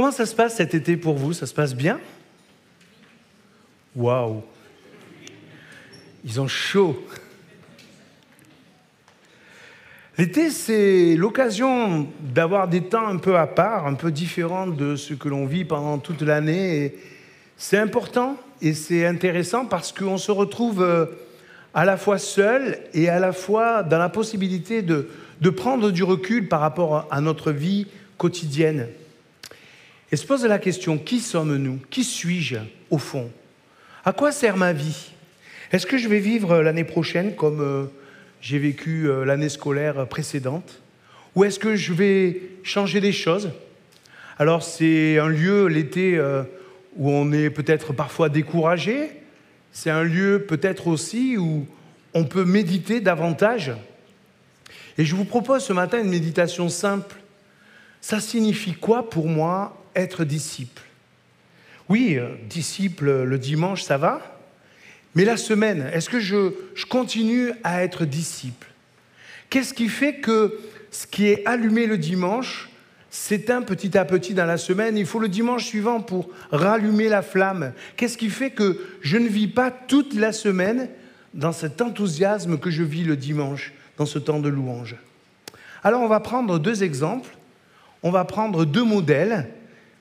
Comment ça se passe cet été pour vous? Ça se passe bien? Waouh Ils ont chaud. L'été, c'est l'occasion d'avoir des temps un peu à part, un peu différents de ce que l'on vit pendant toute l'année. C'est important et c'est intéressant parce qu'on se retrouve euh, à la fois seul et à la fois dans la possibilité de, de prendre du recul par rapport à notre vie quotidienne. Et se pose la question, qui sommes-nous Qui suis-je au fond? À quoi sert ma vie? Est-ce que je vais vivre l'année prochaine comme euh, j'ai vécu euh, l'année scolaire précédente? Ou est-ce que je vais changer des choses? Alors c'est un lieu, l'été, euh, où on est peut-être parfois découragé. C'est un lieu peut-être aussi où on peut méditer davantage. Et je vous propose ce matin une méditation simple. Ça signifie quoi pour moi être disciple? Oui, euh, disciple le dimanche, ça va, mais la semaine, est-ce que je, je, continue à être disciple? Qu'est-ce qui fait que ce qui est allumé le dimanche s'éteint petit à petit dans la semaine? Il faut le dimanche suivant pour rallumer la flamme. Qu'est-ce qui fait que je ne vis pas toute la semaine dans cet enthousiasme que je vis le dimanche, dans ce temps de louange? Alors on va prendre deux exemples, on va prendre deux modèles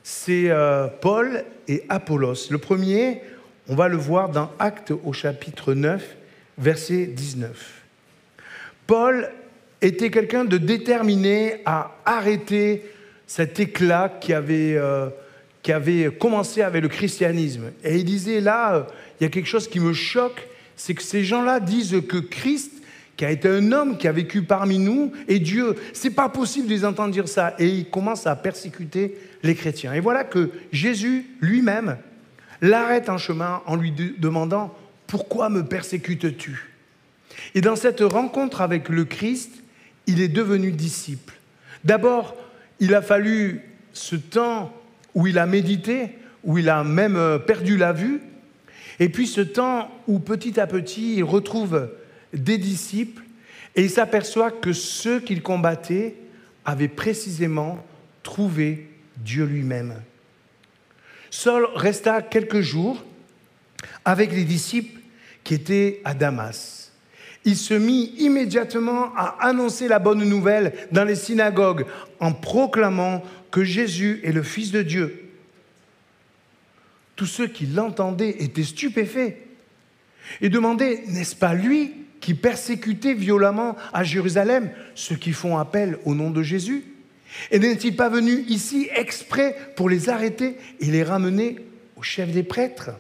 c'est euh, Paul et Apollos. Le premier, on va le voir dans Actes au chapitre 9, verset 19. Paul était quelqu'un de déterminé à arrêter cet éclat qui avait, euh, qui avait commencé avec le christianisme. Et il disait, là, euh, il y a quelque chose qui me choque, c'est que ces gens-là disent que Christ qui a été un homme qui a vécu parmi nous, et Dieu. C'est pas possible de les entendre dire ça. Et il commence à persécuter les chrétiens. Et voilà que Jésus lui-même l'arrête en chemin en lui demandant Pourquoi me persécutes-tu? Et dans cette rencontre avec le Christ, il est devenu disciple. D'abord, il a fallu ce temps où il a médité, où il a même euh, perdu la vue, et puis ce temps où petit à petit il retrouve des disciples et il s'aperçoit que ceux qu'il combattait avaient précisément trouvé Dieu lui-même. Saul resta quelques jours avec les disciples qui étaient à Damas. Il se mit immédiatement à annoncer la bonne nouvelle dans les synagogues en proclamant que Jésus est le Fils de Dieu. Tous ceux qui l'entendaient étaient stupéfaits et demandaient, n'est-ce pas lui qui persécutait violemment à Jérusalem ceux qui font appel au nom de Jésus Et n'est-il pas venu ici exprès pour les arrêter et les ramener au chef des prêtres?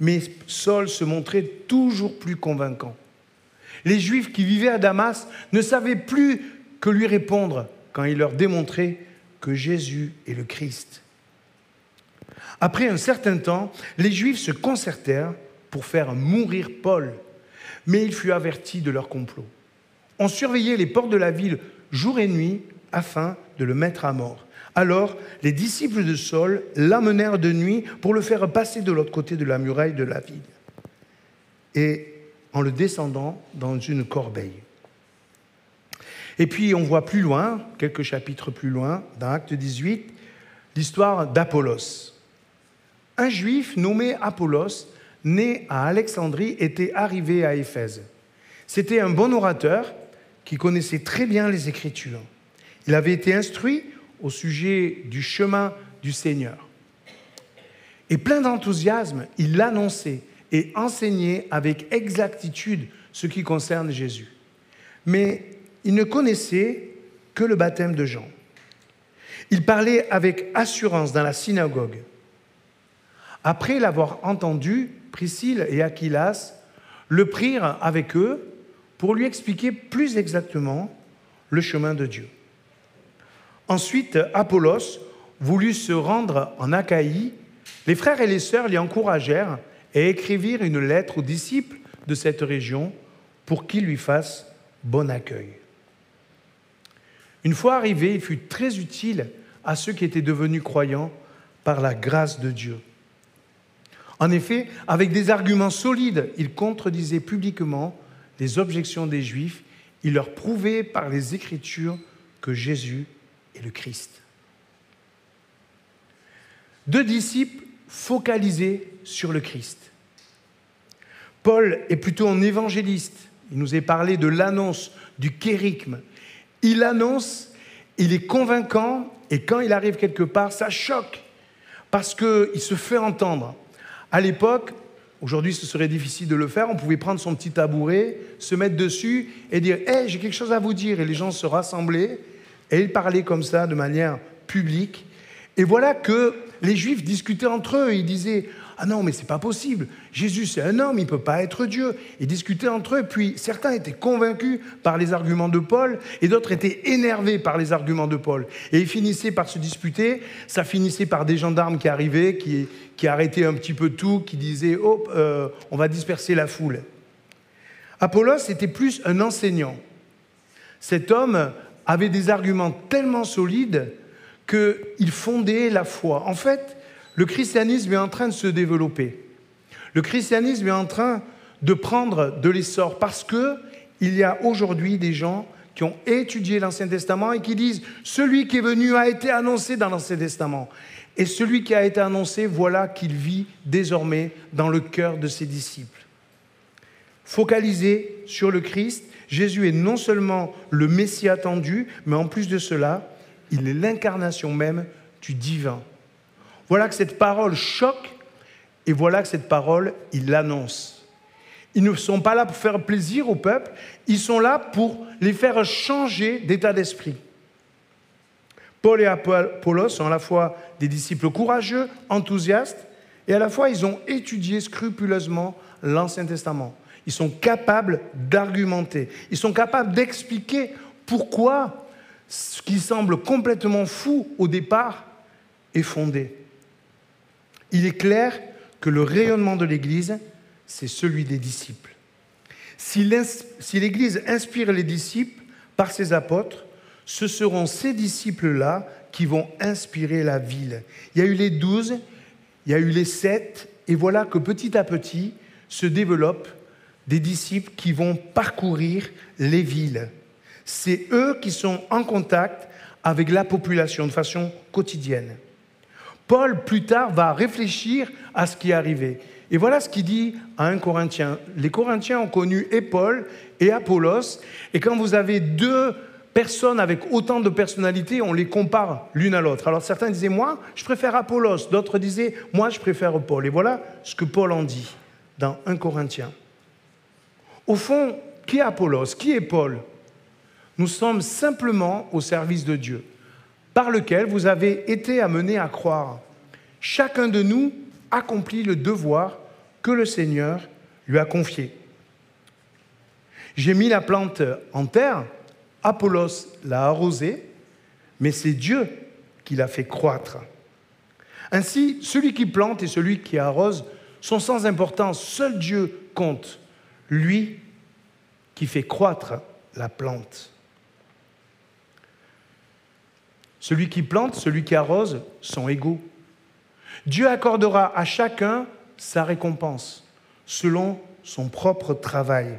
Mais Saul se montrait toujours plus convaincant. Les Juifs qui vivaient à Damas ne savaient plus que lui répondre quand il leur démontrait que Jésus est le Christ. Après un certain temps, les Juifs se concertèrent pour faire mourir Paul mais il fut averti de leur complot. On surveillait les portes de la ville jour et nuit afin de le mettre à mort. Alors les disciples de Saul l'amenèrent de nuit pour le faire passer de l'autre côté de la muraille de la ville, et en le descendant dans une corbeille. Et puis on voit plus loin, quelques chapitres plus loin, dans Acte 18, l'histoire d'Apollos. Un juif nommé Apollos né à Alexandrie, était arrivé à Éphèse. C'était un bon orateur qui connaissait très bien les Écritures. Il avait été instruit au sujet du chemin du Seigneur. Et plein d'enthousiasme, il l'annonçait et enseignait avec exactitude ce qui concerne Jésus. Mais il ne connaissait que le baptême de Jean. Il parlait avec assurance dans la synagogue. Après l'avoir entendu, Priscille et Aquilas le prirent avec eux pour lui expliquer plus exactement le chemin de Dieu. Ensuite, Apollos voulut se rendre en Achaïe. Les frères et les sœurs l'y encouragèrent et écrivirent une lettre aux disciples de cette région pour qu'ils lui fassent bon accueil. Une fois arrivé, il fut très utile à ceux qui étaient devenus croyants par la grâce de Dieu. En effet, avec des arguments solides, il contredisait publiquement les objections des Juifs. Il leur prouvait par les Écritures que Jésus est le Christ. Deux disciples focalisés sur le Christ. Paul est plutôt un évangéliste. Il nous est parlé de l'annonce, du kérigme. Il annonce, il est convaincant, et quand il arrive quelque part, ça choque, parce qu'il se fait entendre. À l'époque, aujourd'hui ce serait difficile de le faire, on pouvait prendre son petit tabouret, se mettre dessus et dire Hé, j'ai quelque chose à vous dire. Et les gens se rassemblaient, et il parlait comme ça de manière publique. Et voilà que les Juifs discutaient entre eux. Ils disaient Ah non, mais c'est pas possible. Jésus, c'est un homme, il ne peut pas être Dieu. Ils discutaient entre eux. Puis certains étaient convaincus par les arguments de Paul et d'autres étaient énervés par les arguments de Paul. Et ils finissaient par se disputer. Ça finissait par des gendarmes qui arrivaient, qui, qui arrêtaient un petit peu tout, qui disaient Oh, euh, on va disperser la foule. Apollos était plus un enseignant. Cet homme avait des arguments tellement solides qu'il fondait la foi. En fait, le christianisme est en train de se développer. Le christianisme est en train de prendre de l'essor parce qu'il y a aujourd'hui des gens qui ont étudié l'Ancien Testament et qui disent celui qui est venu a été annoncé dans l'Ancien Testament. Et celui qui a été annoncé, voilà qu'il vit désormais dans le cœur de ses disciples. Focalisé sur le Christ, Jésus est non seulement le Messie attendu, mais en plus de cela, il est l'incarnation même du divin. Voilà que cette parole choque et voilà que cette parole, il l'annonce. Ils ne sont pas là pour faire plaisir au peuple, ils sont là pour les faire changer d'état d'esprit. Paul et Apollos sont à la fois des disciples courageux, enthousiastes, et à la fois ils ont étudié scrupuleusement l'Ancien Testament. Ils sont capables d'argumenter, ils sont capables d'expliquer pourquoi ce qui semble complètement fou au départ est fondé. Il est clair que le rayonnement de l'Église, c'est celui des disciples. Si l'Église inspire les disciples par ses apôtres, ce seront ces disciples-là qui vont inspirer la ville. Il y a eu les douze, il y a eu les sept, et voilà que petit à petit se développent des disciples qui vont parcourir les villes c'est eux qui sont en contact avec la population de façon quotidienne. Paul, plus tard, va réfléchir à ce qui est arrivé. Et voilà ce qu'il dit à un Corinthien. Les Corinthiens ont connu et Paul et Apollos. Et quand vous avez deux personnes avec autant de personnalités, on les compare l'une à l'autre. Alors certains disaient, moi, je préfère Apollos. D'autres disaient, moi, je préfère Paul. Et voilà ce que Paul en dit dans un Corinthien. Au fond, qui est Apollos? Qui est Paul? Nous sommes simplement au service de Dieu, par lequel vous avez été amenés à croire. Chacun de nous accomplit le devoir que le Seigneur lui a confié. J'ai mis la plante en terre, Apollos l'a arrosée, mais c'est Dieu qui l'a fait croître. Ainsi, celui qui plante et celui qui arrose sont sans importance. Seul Dieu compte, lui qui fait croître la plante. Celui qui plante, celui qui arrose sont égaux. Dieu accordera à chacun sa récompense selon son propre travail.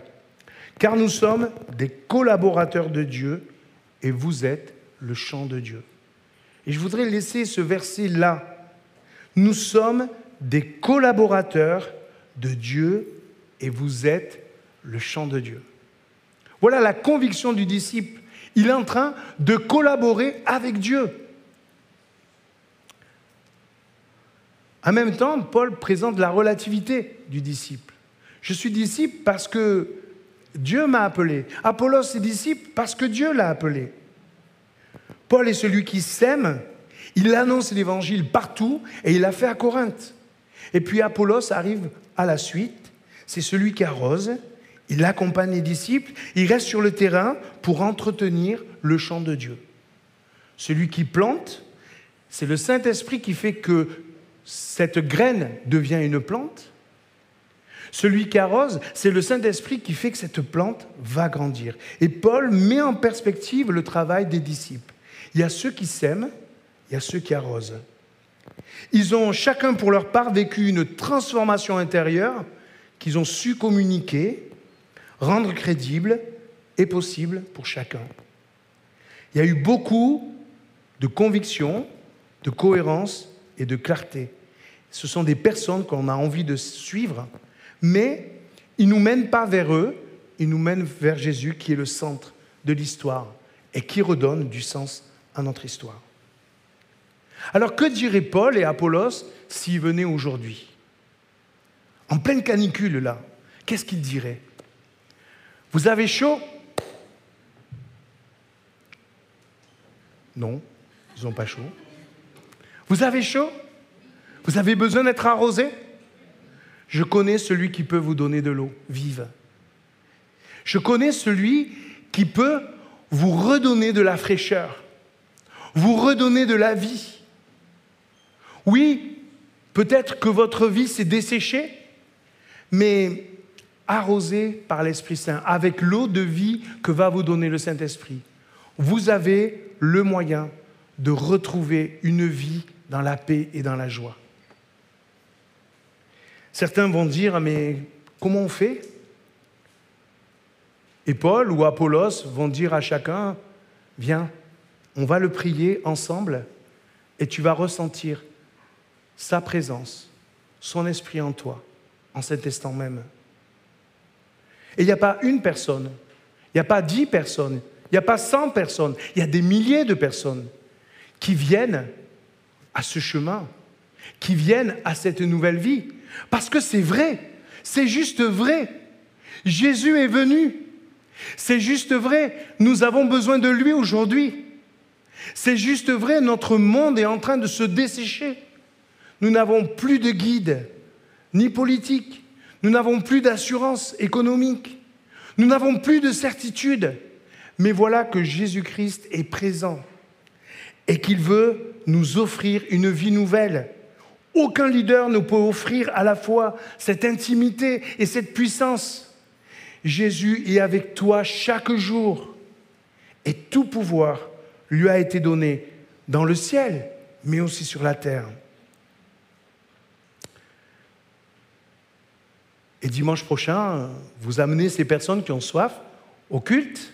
Car nous sommes des collaborateurs de Dieu et vous êtes le champ de Dieu. Et je voudrais laisser ce verset là. Nous sommes des collaborateurs de Dieu et vous êtes le champ de Dieu. Voilà la conviction du disciple il est en train de collaborer avec Dieu. En même temps, Paul présente la relativité du disciple. Je suis disciple parce que Dieu m'a appelé. Apollos est disciple parce que Dieu l'a appelé. Paul est celui qui sème, il annonce l'évangile partout et il l'a fait à Corinthe. Et puis Apollos arrive à la suite, c'est celui qui arrose, il accompagne les disciples, il reste sur le terrain pour entretenir le champ de Dieu. Celui qui plante, c'est le Saint-Esprit qui fait que cette graine devient une plante. Celui qui arrose, c'est le Saint-Esprit qui fait que cette plante va grandir. Et Paul met en perspective le travail des disciples. Il y a ceux qui sèment, il y a ceux qui arrosent. Ils ont chacun pour leur part vécu une transformation intérieure qu'ils ont su communiquer rendre crédible et possible pour chacun. Il y a eu beaucoup de conviction, de cohérence et de clarté. Ce sont des personnes qu'on a envie de suivre, mais ils ne nous mènent pas vers eux, ils nous mènent vers Jésus qui est le centre de l'histoire et qui redonne du sens à notre histoire. Alors que diraient Paul et Apollos s'ils venaient aujourd'hui? En pleine canicule là, qu'est-ce qu'ils diraient? Vous avez chaud? Non, ils n'ont pas chaud. Vous avez chaud? Vous avez besoin d'être arrosé? Je connais celui qui peut vous donner de l'eau vive. Je connais celui qui peut vous redonner de la fraîcheur, vous redonner de la vie. Oui, peut-être que votre vie s'est desséchée, mais arrosée par l'Esprit Saint, avec l'eau de vie que va vous donner le Saint-Esprit, vous avez le moyen de retrouver une vie dans la paix et dans la joie. Certains vont dire, mais comment on fait? Et Paul ou Apollos vont dire à chacun, viens, on va le prier ensemble et tu vas ressentir sa présence, son esprit en toi, en cet instant même. Et il n'y a pas une personne, il n'y a pas dix personnes, il n'y a pas cent personnes, il y a des milliers de personnes qui viennent à ce chemin, qui viennent à cette nouvelle vie. Parce que c'est vrai, c'est juste vrai. Jésus est venu. C'est juste vrai, nous avons besoin de lui aujourd'hui. C'est juste vrai, notre monde est en train de se dessécher. Nous n'avons plus de guide, ni politique. Nous n'avons plus d'assurance économique. Nous n'avons plus de certitude. Mais voilà que Jésus-Christ est présent et qu'il veut nous offrir une vie nouvelle. Aucun leader ne peut offrir à la fois cette intimité et cette puissance. Jésus est avec toi chaque jour et tout pouvoir lui a été donné dans le ciel, mais aussi sur la terre. Et dimanche prochain, vous amenez ces personnes qui ont soif au culte,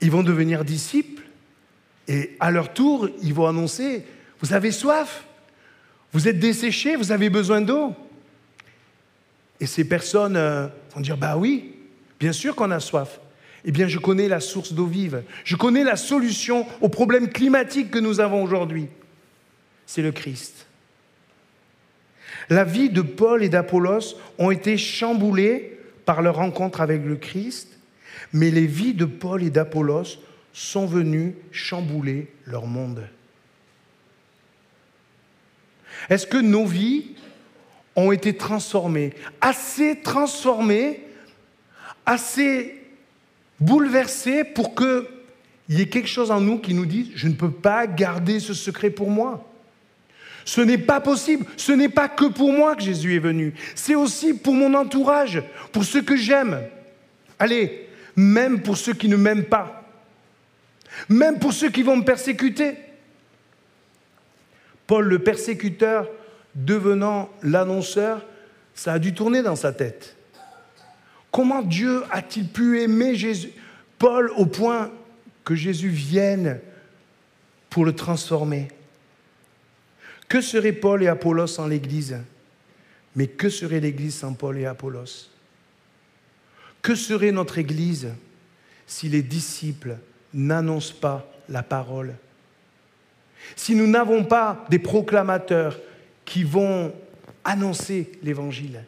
ils vont devenir disciples et à leur tour, ils vont annoncer, vous avez soif, vous êtes desséché, vous avez besoin d'eau. Et ces personnes euh, vont dire, bah oui, bien sûr qu'on a soif. Eh bien, je connais la source d'eau vive. Je connais la solution aux problèmes climatiques que nous avons aujourd'hui. C'est le Christ. La vie de Paul et d'Apollos ont été chamboulées par leur rencontre avec le Christ, mais les vies de Paul et d'Apollos sont venus chambouler leur monde. Est-ce que nos vies ont été transformées, assez transformées, assez bouleversées pour qu'il y ait quelque chose en nous qui nous dise, je ne peux pas garder ce secret pour moi? Ce n'est pas possible. Ce n'est pas que pour moi que Jésus est venu. C'est aussi pour mon entourage, pour ceux que j'aime. Allez, même pour ceux qui ne m'aiment pas même pour ceux qui vont me persécuter. Paul le persécuteur devenant l'annonceur, ça a dû tourner dans sa tête. Comment Dieu a-t-il pu aimer Jésus, Paul au point que Jésus vienne pour le transformer? Que serait Paul et Apollos sans l'Église? Mais que serait l'Église sans Paul et Apollos? Que serait notre Église si les disciples n'annonce pas la parole, si nous n'avons pas des proclamateurs qui vont annoncer l'évangile,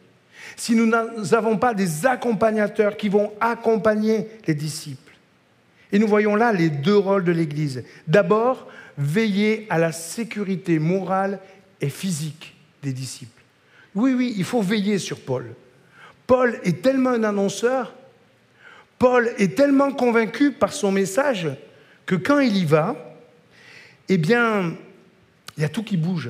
si nous n'avons pas des accompagnateurs qui vont accompagner les disciples? Et nous voyons là les deux rôles de l'Église. D'abord, veiller à la sécurité morale et physique des disciples. Oui, oui, il faut veiller sur Paul. Paul est tellement un annonceur Paul est tellement convaincu par son message que quand il y va, eh bien, il y a tout qui bouge.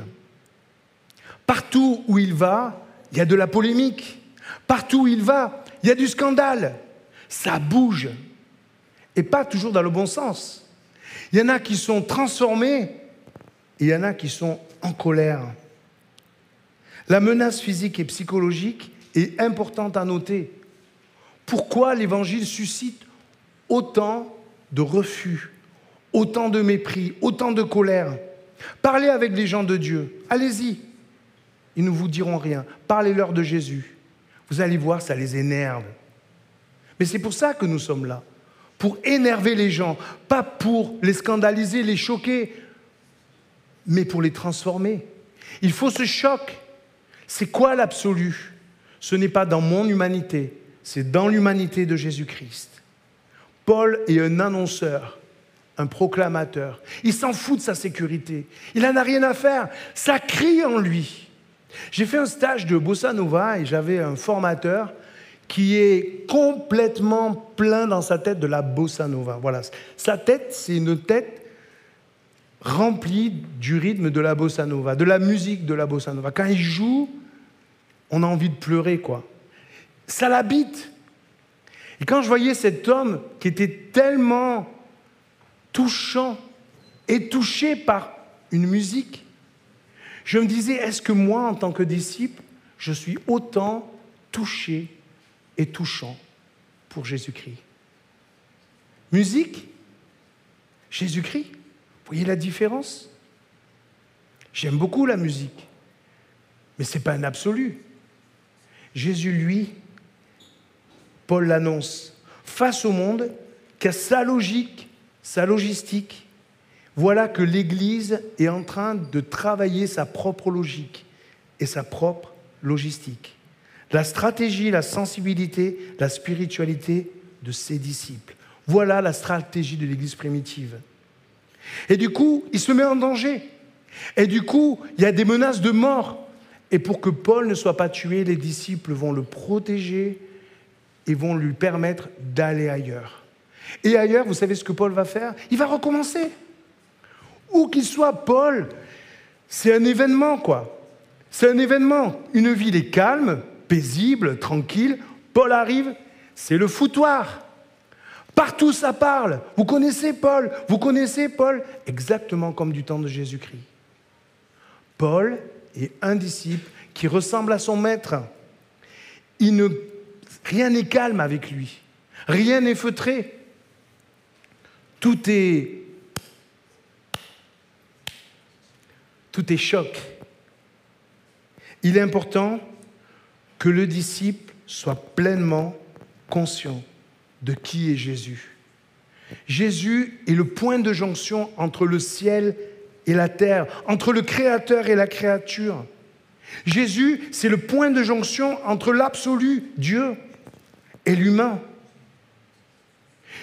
Partout où il va, il y a de la polémique. Partout où il va, il y a du scandale. Ça bouge. Et pas toujours dans le bon sens. Il y en a qui sont transformés et il y en a qui sont en colère. La menace physique et psychologique est importante à noter. Pourquoi l'évangile suscite autant de refus, autant de mépris, autant de colère? Parlez avec les gens de Dieu. Allez-y. Ils ne vous diront rien. Parlez-leur de Jésus. Vous allez voir, ça les énerve. Mais c'est pour ça que nous sommes là. Pour énerver les gens. Pas pour les scandaliser, les choquer, mais pour les transformer. Il faut ce choc. C'est quoi l'absolu? Ce n'est pas dans mon humanité, c'est dans l'humanité de Jésus-Christ. Paul est un annonceur, un proclamateur. Il s'en fout de sa sécurité. Il n'en a rien à faire. Ça crie en lui. J'ai fait un stage de bossa nova et j'avais un formateur qui est complètement plein dans sa tête de la bossa nova. Voilà. Sa tête, c'est une tête remplie du rythme de la bossa nova, de la musique de la bossa nova. Quand il joue, on a envie de pleurer, quoi. Ça l'habite. Et quand je voyais cet homme qui était tellement touchant et touché par une musique, je me disais, est-ce que moi, en tant que disciple, je suis autant touché touchant pour Jésus-Christ Musique, Jésus-Christ, vous voyez la différence? J'aime beaucoup la musique, mais ce n'est pas un absolu. Jésus, lui, Paul l'annonce, face au monde, qu'à sa logique, sa logistique, voilà que l'Église est en train de travailler sa propre logique et sa propre logistique. La stratégie, la sensibilité, la spiritualité de ses disciples. Voilà la stratégie de l'Église primitive. Et du coup, il se met en danger. Et du coup, il y a des menaces de mort. Et pour que Paul ne soit pas tué, les disciples vont le protéger, et vont lui permettre d'aller ailleurs. Et ailleurs, vous savez ce que Paul va faire? Il va recommencer. Où qu'il soit, Paul, c'est un événement, quoi. C'est un événement. Une ville est calme, paisible, tranquille. Paul arrive, c'est le foutoir. Partout ça parle. Vous connaissez Paul Vous connaissez Paul Exactement comme du temps de Jésus-Christ. Paul est un disciple qui ressemble à son maître. Il ne Rien n'est calme avec lui. Rien n'est feutré. Tout est. Tout est choc. Il est important que le disciple soit pleinement conscient de qui est Jésus. Jésus est le point de jonction entre le ciel et la terre, entre le Créateur et la créature. Jésus, c'est le point de jonction entre l'absolu, Dieu, et l'humain.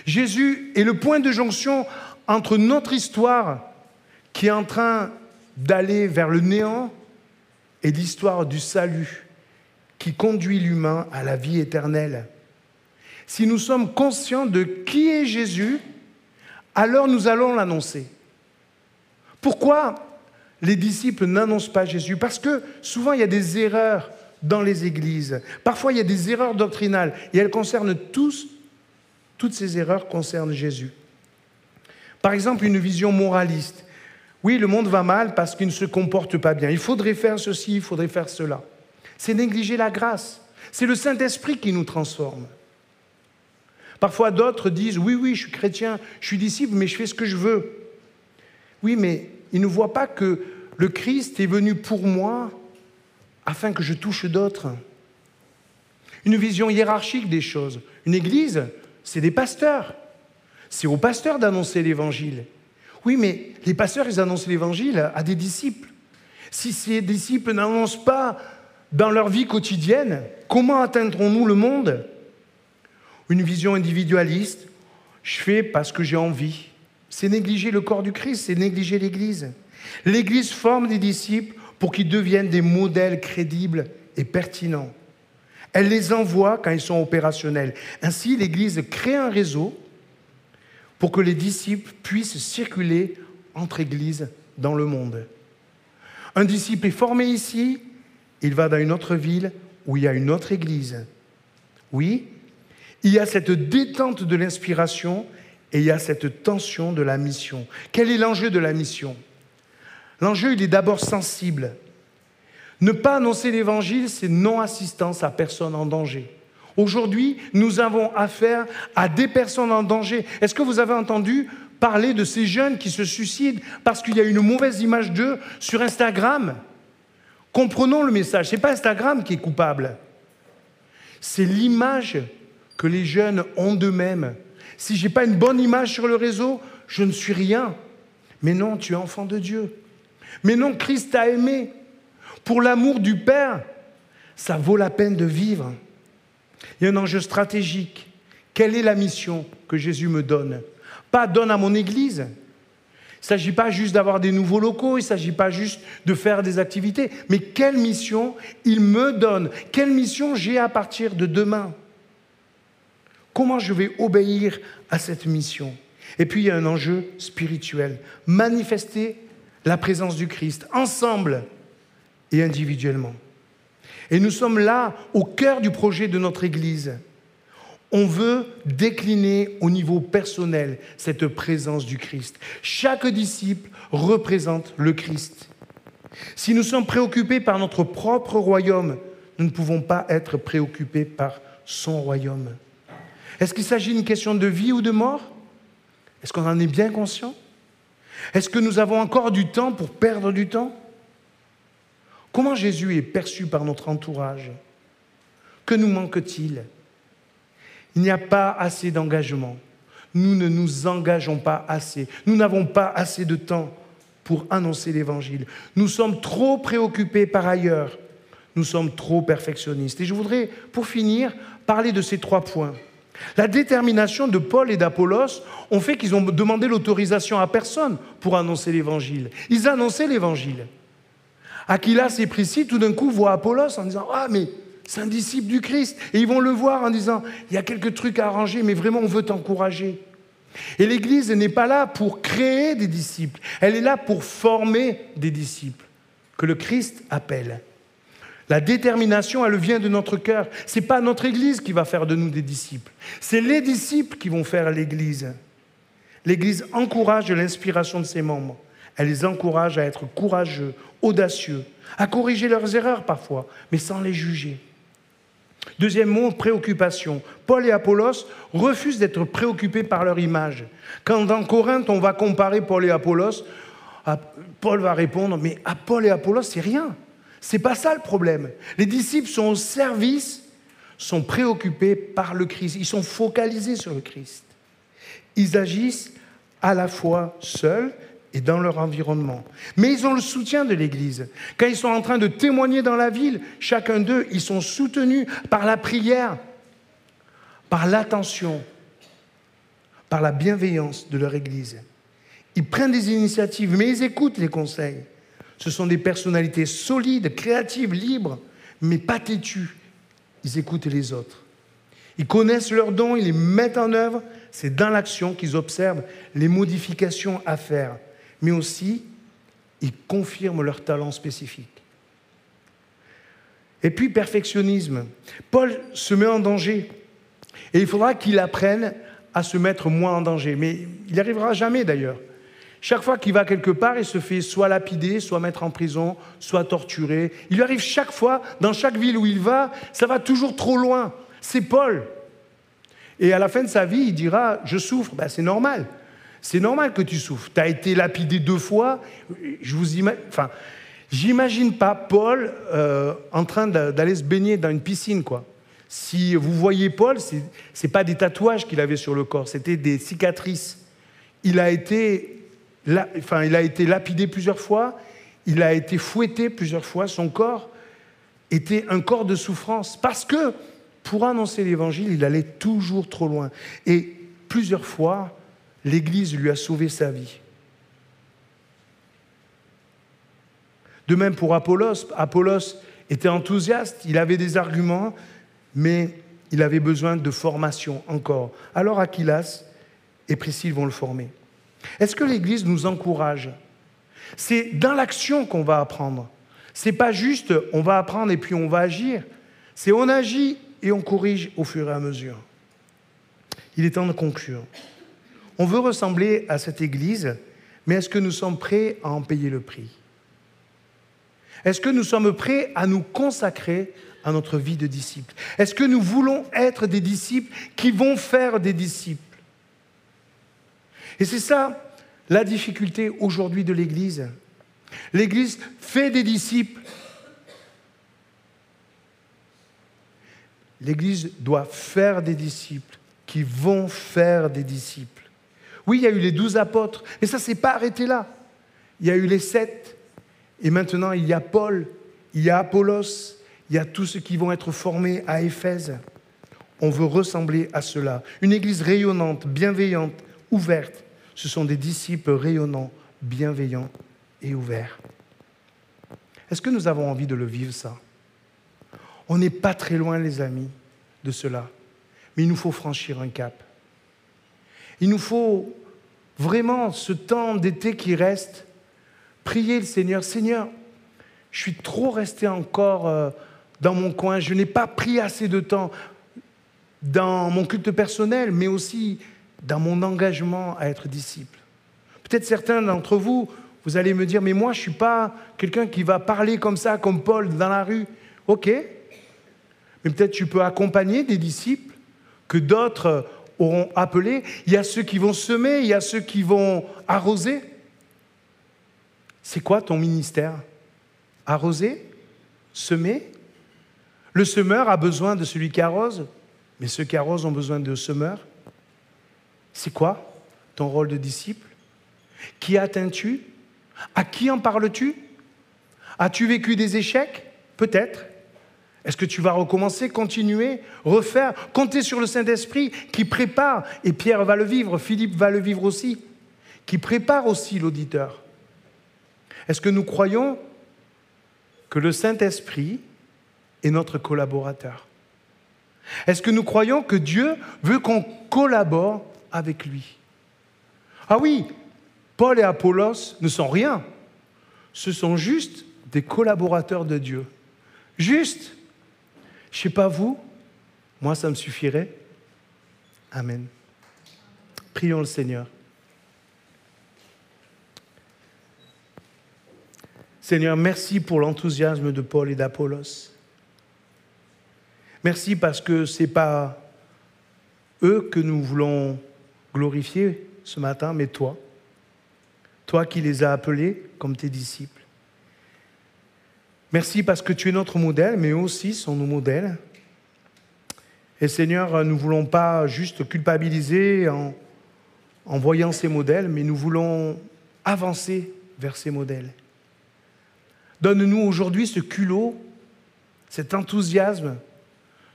Jésus est le point de jonction entre notre histoire qui est en train d'aller vers le néant et l'histoire du salut qui conduit l'humain à la vie éternelle. Si nous sommes conscients de qui est Jésus, alors nous allons l'annoncer. Pourquoi les disciples n'annoncent pas Jésus? Parce que souvent il y a des erreurs dans les églises. Parfois, il y a des erreurs doctrinales et elles concernent tous, toutes ces erreurs concernent Jésus. Par exemple, une vision moraliste. Oui, le monde va mal parce qu'il ne se comporte pas bien. Il faudrait faire ceci, il faudrait faire cela. C'est négliger la grâce. C'est le Saint-Esprit qui nous transforme. Parfois, d'autres disent Oui, oui, je suis chrétien, je suis disciple, mais je fais ce que je veux. Oui, mais ils ne voient pas que le Christ est venu pour moi afin que je touche d'autres. Une vision hiérarchique des choses. Une église, c'est des pasteurs. C'est aux pasteurs d'annoncer l'évangile. Oui, mais les pasteurs, ils annoncent l'évangile à des disciples. Si ces disciples n'annoncent pas dans leur vie quotidienne, comment atteindrons-nous le monde? Une vision individualiste, je fais parce que j'ai envie. C'est négliger le corps du Christ, c'est négliger l'Église. L'Église forme des disciples pour qu'ils deviennent des modèles crédibles et pertinents. Elle les envoie quand ils sont opérationnels. Ainsi, l'Église crée un réseau pour que les disciples puissent circuler entre églises dans le monde. Un disciple est formé ici, il va dans une autre ville où il y a une autre église. Oui, il y a cette détente de l'inspiration et il y a cette tension de la mission. Quel est l'enjeu de la mission? L'enjeu, il est d'abord sensible. Ne pas annoncer l'évangile, c'est non-assistance à personne en danger. Aujourd'hui, nous avons affaire à des personnes en danger. Est-ce que vous avez entendu parler de ces jeunes qui se suicident parce qu'il y a une mauvaise image d'eux sur Instagram? Comprenons le message. Ce n'est pas Instagram qui est coupable. C'est l'image que les jeunes ont d'eux-mêmes. Si je n'ai pas une bonne image sur le réseau, je ne suis rien. Mais non, tu es enfant de Dieu. Mais non, Christ t'a aimé. Pour l'amour du Père, ça vaut la peine de vivre. Il y a un enjeu stratégique. Quelle est la mission que Jésus me donne? Pas donne à mon Église. Il ne s'agit pas juste d'avoir des nouveaux locaux, il ne s'agit pas juste de faire des activités, mais quelle mission il me donne? Quelle mission j'ai à partir de demain? Comment je vais obéir à cette mission? Et puis il y a un enjeu spirituel. Manifester la présence du Christ ensemble et individuellement. Et nous sommes là au cœur du projet de notre Église. On veut décliner au niveau personnel cette présence du Christ. Chaque disciple représente le Christ. Si nous sommes préoccupés par notre propre royaume, nous ne pouvons pas être préoccupés par son royaume. Est-ce qu'il s'agit d'une question de vie ou de mort? Est-ce qu'on en est bien conscient? Est-ce que nous avons encore du temps pour perdre du temps? Comment Jésus est perçu par notre entourage? Que nous manque-t-il? Il n'y a pas assez d'engagement. Nous ne nous engageons pas assez. Nous n'avons pas assez de temps pour annoncer l'Évangile. Nous sommes trop préoccupés par ailleurs. Nous sommes trop perfectionnistes. Et je voudrais, pour finir, parler de ces trois points. La détermination de Paul et d'Apollos ont fait qu'ils ont demandé l'autorisation à personne pour annoncer l'Évangile. Ils annonçaient l'Évangile. Aquilas et Priscille, tout d'un coup, voient Apollos en disant Ah, mais c'est un disciple du Christ. Et ils vont le voir en disant Il y a quelques trucs à arranger, mais vraiment, on veut t'encourager. Et l'Église n'est pas là pour créer des disciples, elle est là pour former des disciples, que le Christ appelle. La détermination, elle vient de notre cœur. Ce n'est pas notre Église qui va faire de nous des disciples. C'est les disciples qui vont faire l'Église. L'Église encourage l'inspiration de ses membres. Elle les encourage à être courageux, audacieux, à corriger leurs erreurs parfois, mais sans les juger. Deuxième mot, préoccupation. Paul et Apollos refusent d'être préoccupés par leur image. Quand dans Corinthe, on va comparer Paul et Apollos, Paul va répondre, mais à Paul et Apollos, c'est rien. C'est pas ça le problème. Les disciples sont au service, sont préoccupés par le Christ. Ils sont focalisés sur le Christ. Ils agissent à la fois seuls et dans leur environnement. Mais ils ont le soutien de l'Église. Quand ils sont en train de témoigner dans la ville, chacun d'eux, ils sont soutenus par la prière, par l'attention, par la bienveillance de leur Église. Ils prennent des initiatives, mais ils écoutent les conseils. Ce sont des personnalités solides, créatives, libres, mais pas têtues. Ils écoutent les autres. Ils connaissent leurs dons, ils les mettent en œuvre. C'est dans l'action qu'ils observent les modifications à faire mais aussi ils confirment leur talent spécifique. Et puis perfectionnisme. Paul se met en danger. Et il faudra qu'il apprenne à se mettre moins en danger. Mais il n'y arrivera jamais d'ailleurs. Chaque fois qu'il va quelque part, il se fait soit lapider, soit mettre en prison, soit torturer. Il lui arrive chaque fois, dans chaque ville où il va, ça va toujours trop loin. C'est Paul. Et à la fin de sa vie, il dira, je souffre. Ben, c'est normal. C'est normal que tu souffres. Tu as été lapidé deux fois. Je vous. Enfin, j'imagine pas Paul euh, en train d'aller se baigner dans une piscine, quoi. Si vous voyez Paul, ce n'est pas des tatouages qu'il avait sur le corps, c'était des cicatrices. Il a, été, enfin, il a été lapidé plusieurs fois, il a été fouetté plusieurs fois, son corps était un corps de souffrance, parce que pour annoncer l'évangile, il allait toujours trop loin. Et plusieurs fois, l'Église lui a sauvé sa vie. De même pour Apollos, Apollos était enthousiaste, il avait des arguments, mais il avait besoin de formation encore. Alors Aquilas et Priscille vont le former. Est-ce que l'Église nous encourage? C'est dans l'action qu'on va apprendre. C'est pas juste on va apprendre et puis on va agir. C'est on agit et on corrige au fur et à mesure. Il est temps de conclure. On veut ressembler à cette Église, mais est-ce que nous sommes prêts à en payer le prix? Est-ce que nous sommes prêts à nous consacrer à notre vie de disciples Est-ce que nous voulons être des disciples qui vont faire des disciples? Et c'est ça la difficulté aujourd'hui de l'Église. L'Église fait des disciples. L'Église doit faire des disciples qui vont faire des disciples. Oui, il y a eu les douze apôtres, mais ça ne s'est pas arrêté là. Il y a eu les sept, et maintenant il y a Paul, il y a Apollos, il y a tous ceux qui vont être formés à Éphèse. On veut ressembler à cela. Une église rayonnante, bienveillante, ouverte. Ce sont des disciples rayonnants, bienveillants et ouverts. Est-ce que nous avons envie de le vivre, ça? On n'est pas très loin, les amis, de cela. Mais il nous faut franchir un cap. Il nous faut vraiment ce temps d'été qui reste, prier le Seigneur. Seigneur, je suis trop resté encore euh, dans mon coin, je n'ai pas pris assez de temps dans mon culte personnel, mais aussi dans mon engagement à être disciple. Peut-être certains d'entre vous, vous allez me dire, mais moi, je ne suis pas quelqu'un qui va parler comme ça, comme Paul, dans la rue. OK, mais peut-être tu peux accompagner des disciples que d'autres auront appelés. Il y a ceux qui vont semer, il y a ceux qui vont arroser. C'est quoi ton ministère? Arroser? Semer? Le semeur a besoin de celui qui arrose, mais ceux qui arrosent ont besoin de semeurs. C'est quoi ton rôle de disciple? Qui atteins-tu? À qui en parles-tu? As-tu vécu des échecs? Peut-être. Est-ce que tu vas recommencer, continuer, refaire, compter sur le Saint-Esprit qui prépare, et Pierre va le vivre, Philippe va le vivre aussi, qui prépare aussi l'auditeur? Est-ce que nous croyons que le Saint-Esprit est notre collaborateur? Est-ce que nous croyons que Dieu veut qu'on collabore avec lui? Ah oui, Paul et Apollos ne sont rien. Ce sont juste des collaborateurs de Dieu. Juste. Je ne sais pas vous, moi ça me suffirait. Amen. Prions le Seigneur. Seigneur, merci pour l'enthousiasme de Paul et d'Apollos. Merci parce que ce n'est pas eux que nous voulons glorifier ce matin, mais toi. Toi qui les as appelés comme tes disciples. Merci parce que tu es notre modèle, mais eux aussi sont nos modèles. Et Seigneur, nous ne voulons pas juste culpabiliser en, en voyant ces modèles, mais nous voulons avancer vers ces modèles. Donne-nous aujourd'hui ce culot, cet enthousiasme,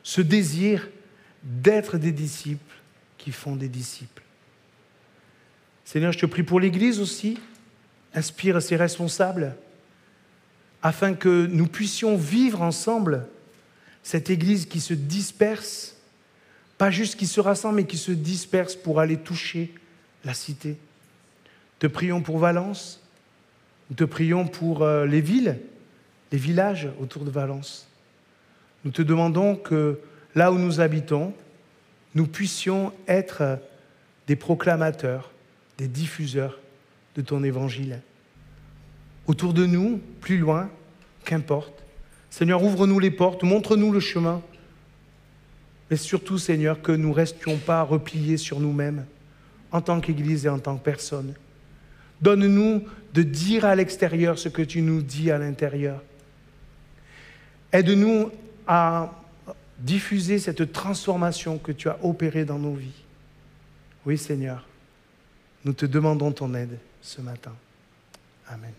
ce désir d'être des disciples qui font des disciples. Seigneur, je te prie pour l'Église aussi. Inspire ses responsables afin que nous puissions vivre ensemble cette Église qui se disperse, pas juste qui se rassemble, mais qui se disperse pour aller toucher la cité. Te prions pour Valence, nous te prions pour euh, les villes, les villages autour de Valence. Nous te demandons que là où nous habitons, nous puissions être des proclamateurs, des diffuseurs de ton évangile. Autour de nous, plus loin, qu'importe. Seigneur, ouvre-nous les portes, montre-nous le chemin. Mais surtout, Seigneur, que nous ne restions pas repliés sur nous-mêmes, en tant qu'Église et en tant que personne. Donne-nous de dire à l'extérieur ce que tu nous dis à l'intérieur. Aide-nous à diffuser cette transformation que tu as opérée dans nos vies. Oui Seigneur, nous te demandons ton aide ce matin. Amen.